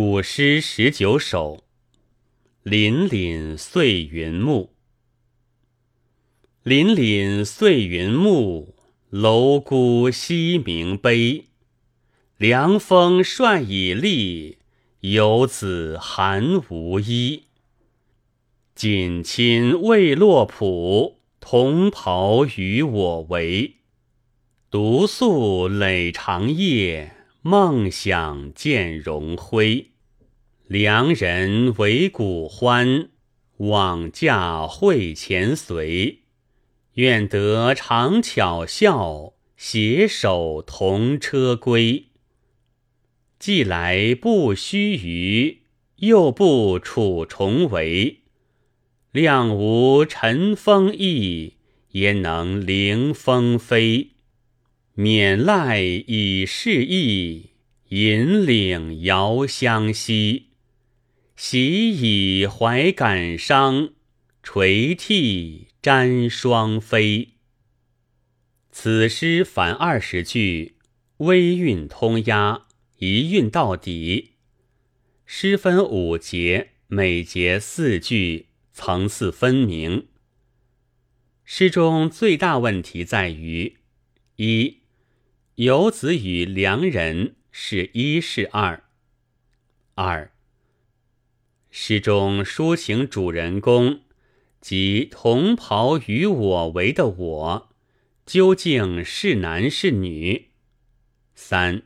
古诗十九首，凛凛碎云暮。凛凛碎云暮，楼孤西明悲。凉风帅已立，游子寒无衣。锦衾未落浦，同袍与我为。独宿累长夜。梦想见荣辉，良人为古欢，往驾会前随。愿得长巧笑，携手同车归。既来不须臾，又不处重围。谅无尘风翼，焉能凌风飞？免赖以示意，引领遥相惜。喜以怀感伤，垂涕沾双飞。此诗凡二十句，微韵通押，一韵到底。诗分五节，每节四句，层次分明。诗中最大问题在于一。游子与良人是一是二。二诗中抒情主人公即同袍与我为的我，究竟是男是女？三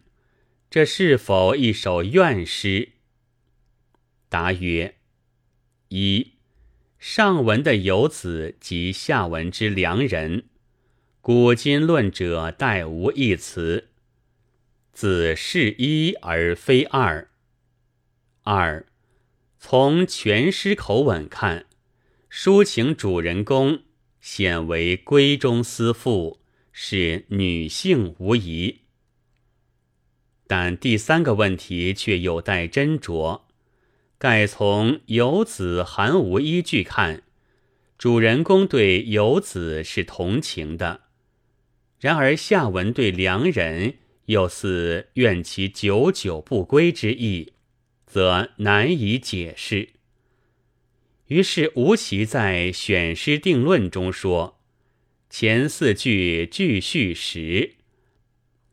这是否一首怨诗？答曰：一上文的游子及下文之良人。古今论者殆无一词，子是一而非二。二，从全诗口吻看，抒情主人公显为闺中思妇，是女性无疑。但第三个问题却有待斟酌。盖从游子寒无依据看，主人公对游子是同情的。然而下文对良人又似怨其久久不归之意，则难以解释。于是吴起在选诗定论中说：前四句句序实，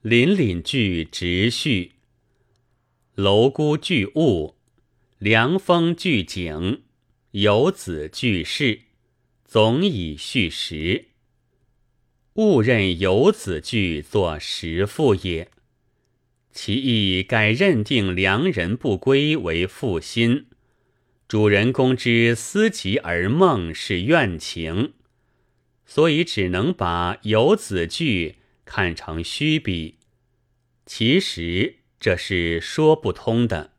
凛凛句直叙，楼孤句物，凉风句景，游子句事，总以叙实。误认游子句作实赋也，其意改认定良人不归为负心，主人公之思及而梦是怨情，所以只能把游子句看成虚笔。其实这是说不通的。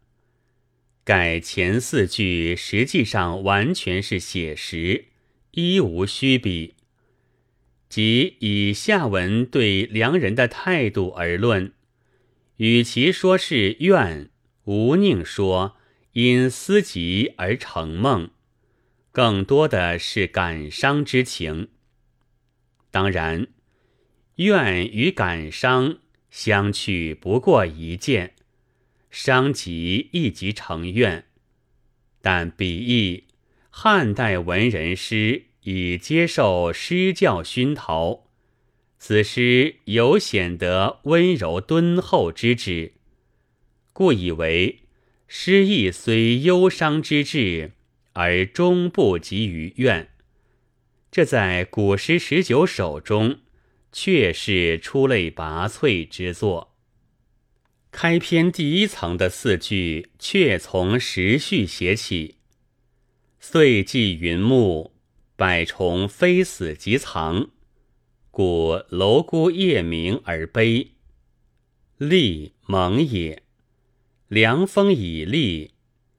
改前四句实际上完全是写实，一无虚笔。即以下文对良人的态度而论，与其说是怨，无宁说因思及而成梦，更多的是感伤之情。当然，怨与感伤相去不过一剑，伤及亦即成怨。但比翼汉代文人诗。以接受诗教熏陶，此诗尤显得温柔敦厚之志，故以为诗意虽忧伤之至，而终不及于怨。这在古诗十九首中，却是出类拔萃之作。开篇第一层的四句，却从时序写起：“岁既云暮。”百虫非死即藏，故楼孤夜鸣而悲。利蒙也，凉风以立，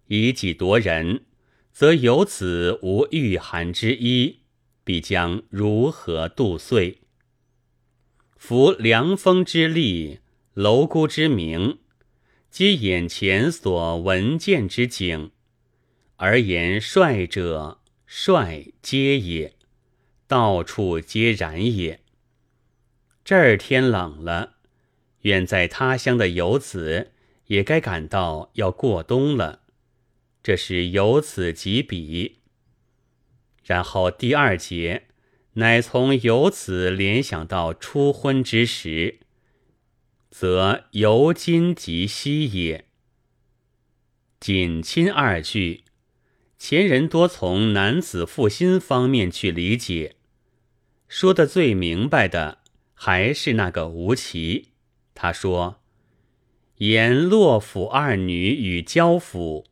以己夺人，则有子无御寒之衣，必将如何度岁？夫凉风之立，楼孤之名，皆眼前所闻见之景，而言帅者。帅皆也，到处皆然也。这儿天冷了，远在他乡的游子也该感到要过冬了。这是由此及彼。然后第二节，乃从由此联想到初婚之时，则由今及昔也。仅亲二句，前人多从男子负心方面去理解，说的最明白的还是那个吴奇。他说：“言洛府二女与交府，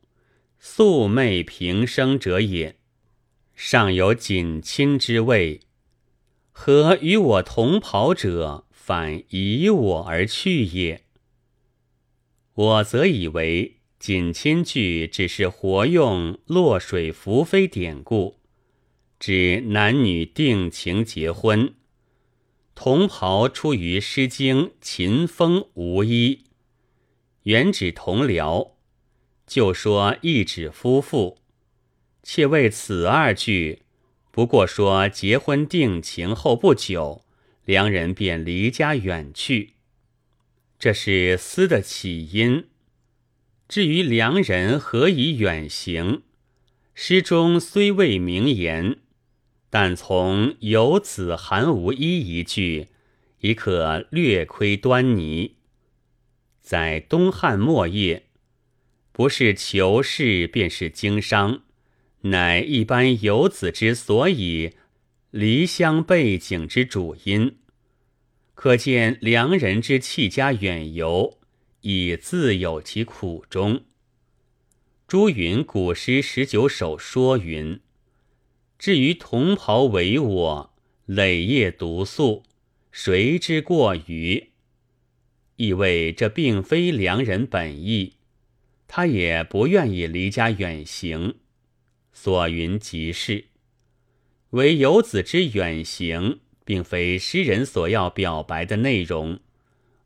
素昧平生者也。”尚有锦亲之位，何与我同袍者反以我而去也？我则以为锦亲句只是活用落水浮飞典故，指男女定情结婚。同袍出于《诗经·秦风·无衣》，原指同僚，就说一指夫妇。且为此二句，不过说结婚定情后不久，两人便离家远去，这是思的起因。至于良人何以远行，诗中虽未明言，但从游子韩无衣一句，已可略窥端倪。在东汉末叶，不是求事，便是经商。乃一般游子之所以离乡背井之主因，可见良人之弃家远游，已自有其苦衷。朱云古诗十九首说云：“至于同袍为我，累夜独宿，谁之过于？”意味这并非良人本意，他也不愿意离家远行。所云即是，唯游子之远行，并非诗人所要表白的内容。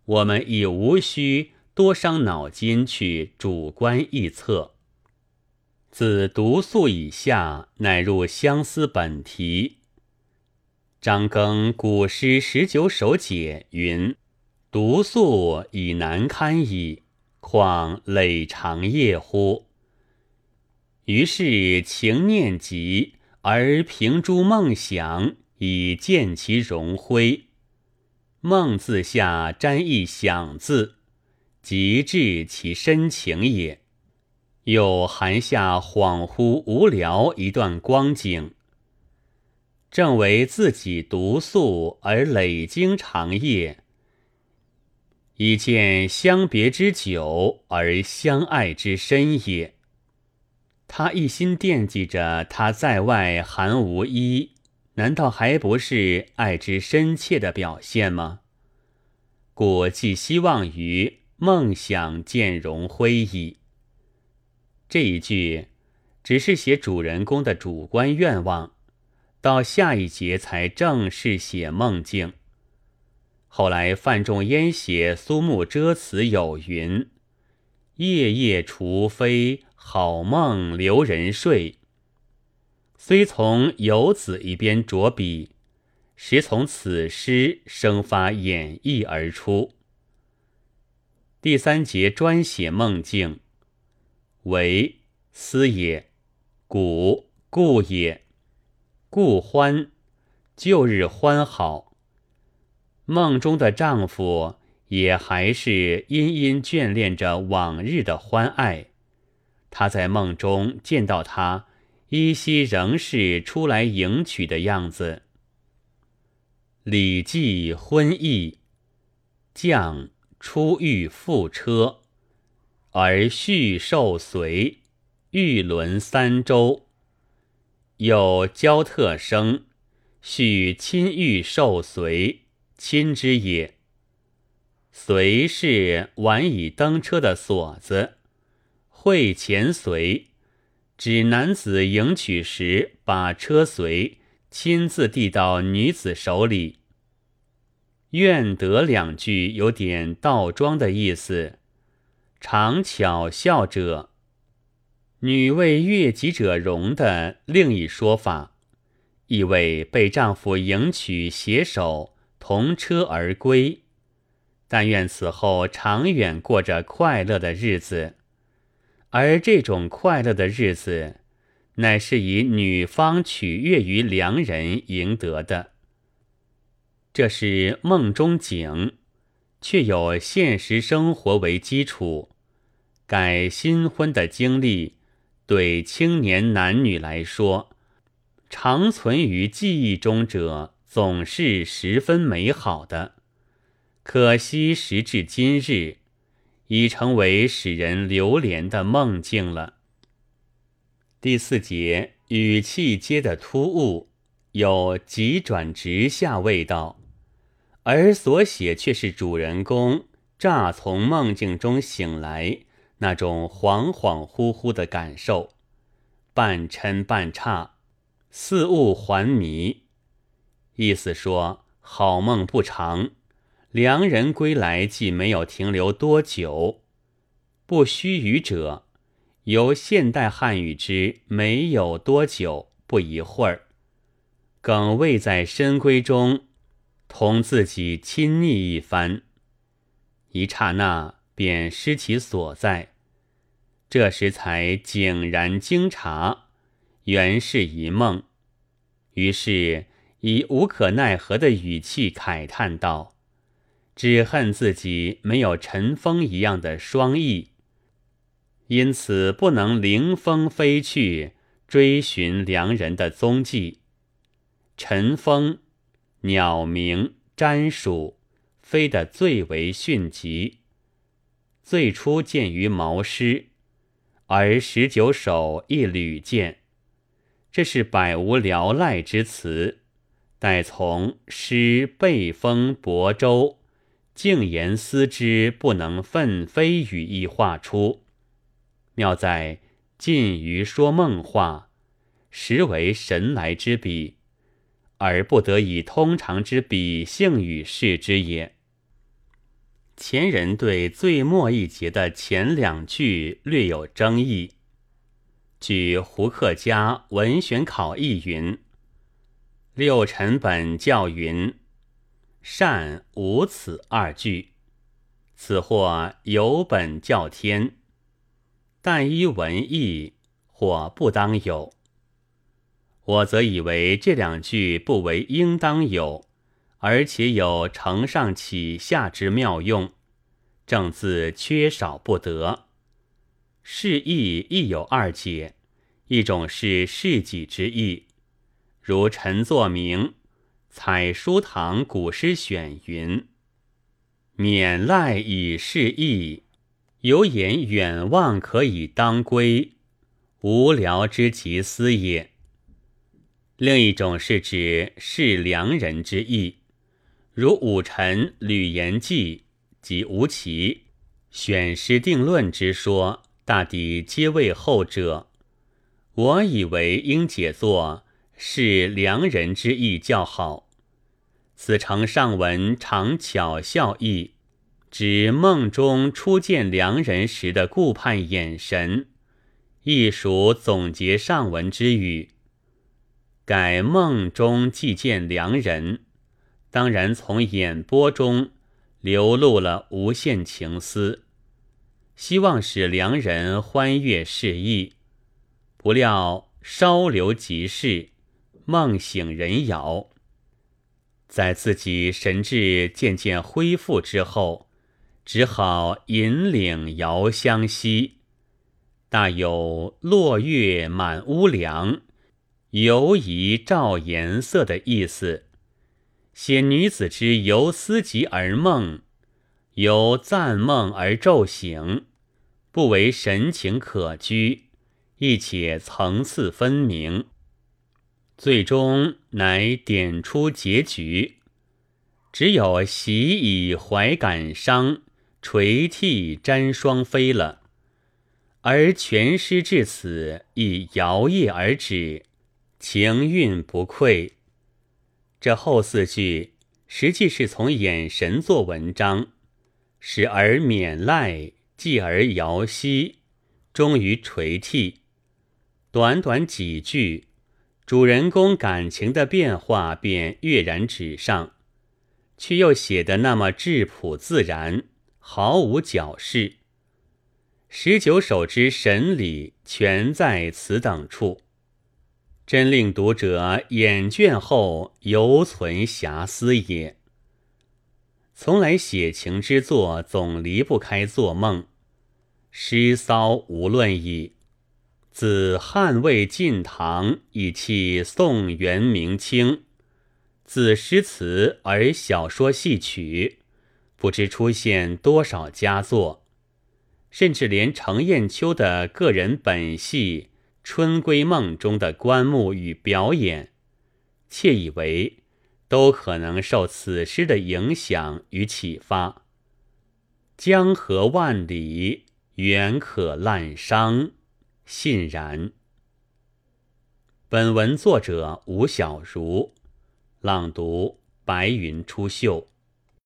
我们已无需多伤脑筋去主观臆测。自独宿以下，乃入相思本题。张庚古诗十九首解云：“独宿已难堪矣，况累长夜乎？”于是情念急，而凭诸梦想，以见其荣辉。梦字下沾一想字，极致其深情也。又含下恍惚无聊一段光景，正为自己独宿而累经长夜，以见相别之久而相爱之深也。他一心惦记着他在外寒无衣，难道还不是爱之深切的表现吗？故寄希望于梦想见荣辉矣。这一句只是写主人公的主观愿望，到下一节才正式写梦境。后来范仲淹写苏幕遮词有云：“夜夜除非。”好梦留人睡，虽从游子一边着笔，实从此诗生发演绎而出。第三节专写梦境，为思也，古故也，故欢，旧日欢好。梦中的丈夫也还是殷殷眷恋着往日的欢爱。他在梦中见到他，依稀仍是出来迎娶的样子。《礼记·婚义》：将出欲覆车，而续受随，欲轮三周。有交特生，续亲欲受随，亲之也。随是晚已登车的锁子。会前随，指男子迎娶时，把车随亲自递到女子手里。愿得两句有点倒装的意思，常巧笑者，女为悦己者容的另一说法，意为被丈夫迎娶携手同车而归，但愿此后长远过着快乐的日子。而这种快乐的日子，乃是以女方取悦于良人赢得的。这是梦中景，却有现实生活为基础。改新婚的经历，对青年男女来说，长存于记忆中者，总是十分美好的。可惜时至今日。已成为使人流连的梦境了。第四节语气接的突兀，有急转直下味道，而所写却是主人公乍从梦境中醒来那种恍恍惚惚的感受，半嗔半诧，似雾还迷。意思说，好梦不长。良人归来，既没有停留多久，不须臾者，由现代汉语之没有多久，不一会儿，耿未在深闺中同自己亲昵一番，一刹那便失其所在，这时才井然惊察，原是一梦，于是以无可奈何的语气慨叹道。只恨自己没有陈风一样的双翼，因此不能凌风飞去追寻良人的踪迹。陈风，鸟鸣瞻属，飞得最为迅疾。最初见于毛诗，而十九首亦屡见。这是百无聊赖之词，待从诗背风泊舟。静言思之，不能奋飞语意画出，妙在近于说梦话，实为神来之笔，而不得以通常之比性与事之也。前人对最末一节的前两句略有争议。据胡克家文选考译云：“六臣本教云。”善无此二句，此或有本教天，但依文义或不当有。我则以为这两句不为应当有，而且有承上启下之妙用，正字缺少不得。释义亦有二解，一种是事己之意，如陈作明。采书堂古诗选云：“免赖以示意，有言远望可以当归，无聊之极思也。”另一种是指是良人之意，如武臣吕延纪及吴起选诗定论之说，大抵皆为后者。我以为应解作是良人之意较好。此承上文常巧笑意，指梦中初见良人时的顾盼眼神，亦属总结上文之语。改梦中既见良人，当然从眼波中流露了无限情思，希望使良人欢悦适意。不料稍留即逝，梦醒人杳。在自己神志渐渐恢复之后，只好引领遥相惜，大有落月满屋梁，犹疑照颜色的意思。写女子之由思及而梦，由赞梦而骤醒，不为神情可居，亦且层次分明。最终乃点出结局，只有喜以怀感伤，垂涕沾双飞了。而全诗至此亦摇曳而止，情韵不愧。这后四句实际是从眼神做文章，始而勉赖，继而摇兮，终于垂涕。短短几句。主人公感情的变化便跃然纸上，却又写得那么质朴自然，毫无矫饰。十九首之神理，全在此等处，真令读者眼倦后犹存遐思也。从来写情之作，总离不开做梦。诗骚无论矣。自汉魏晋唐，以弃宋元明清。自诗词而小说戏曲，不知出现多少佳作。甚至连程砚秋的个人本戏《春闺梦》中的棺木与表演，窃以为都可能受此诗的影响与启发。江河万里。远可滥觞，信然。本文作者吴小如，朗读：白云出岫。